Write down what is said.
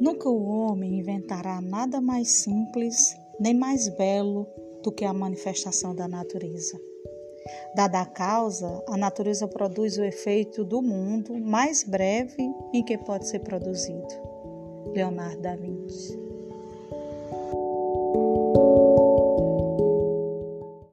Nunca o homem inventará nada mais simples nem mais belo do que a manifestação da natureza. Dada a causa, a natureza produz o efeito do mundo mais breve em que pode ser produzido. Leonardo da Vinci.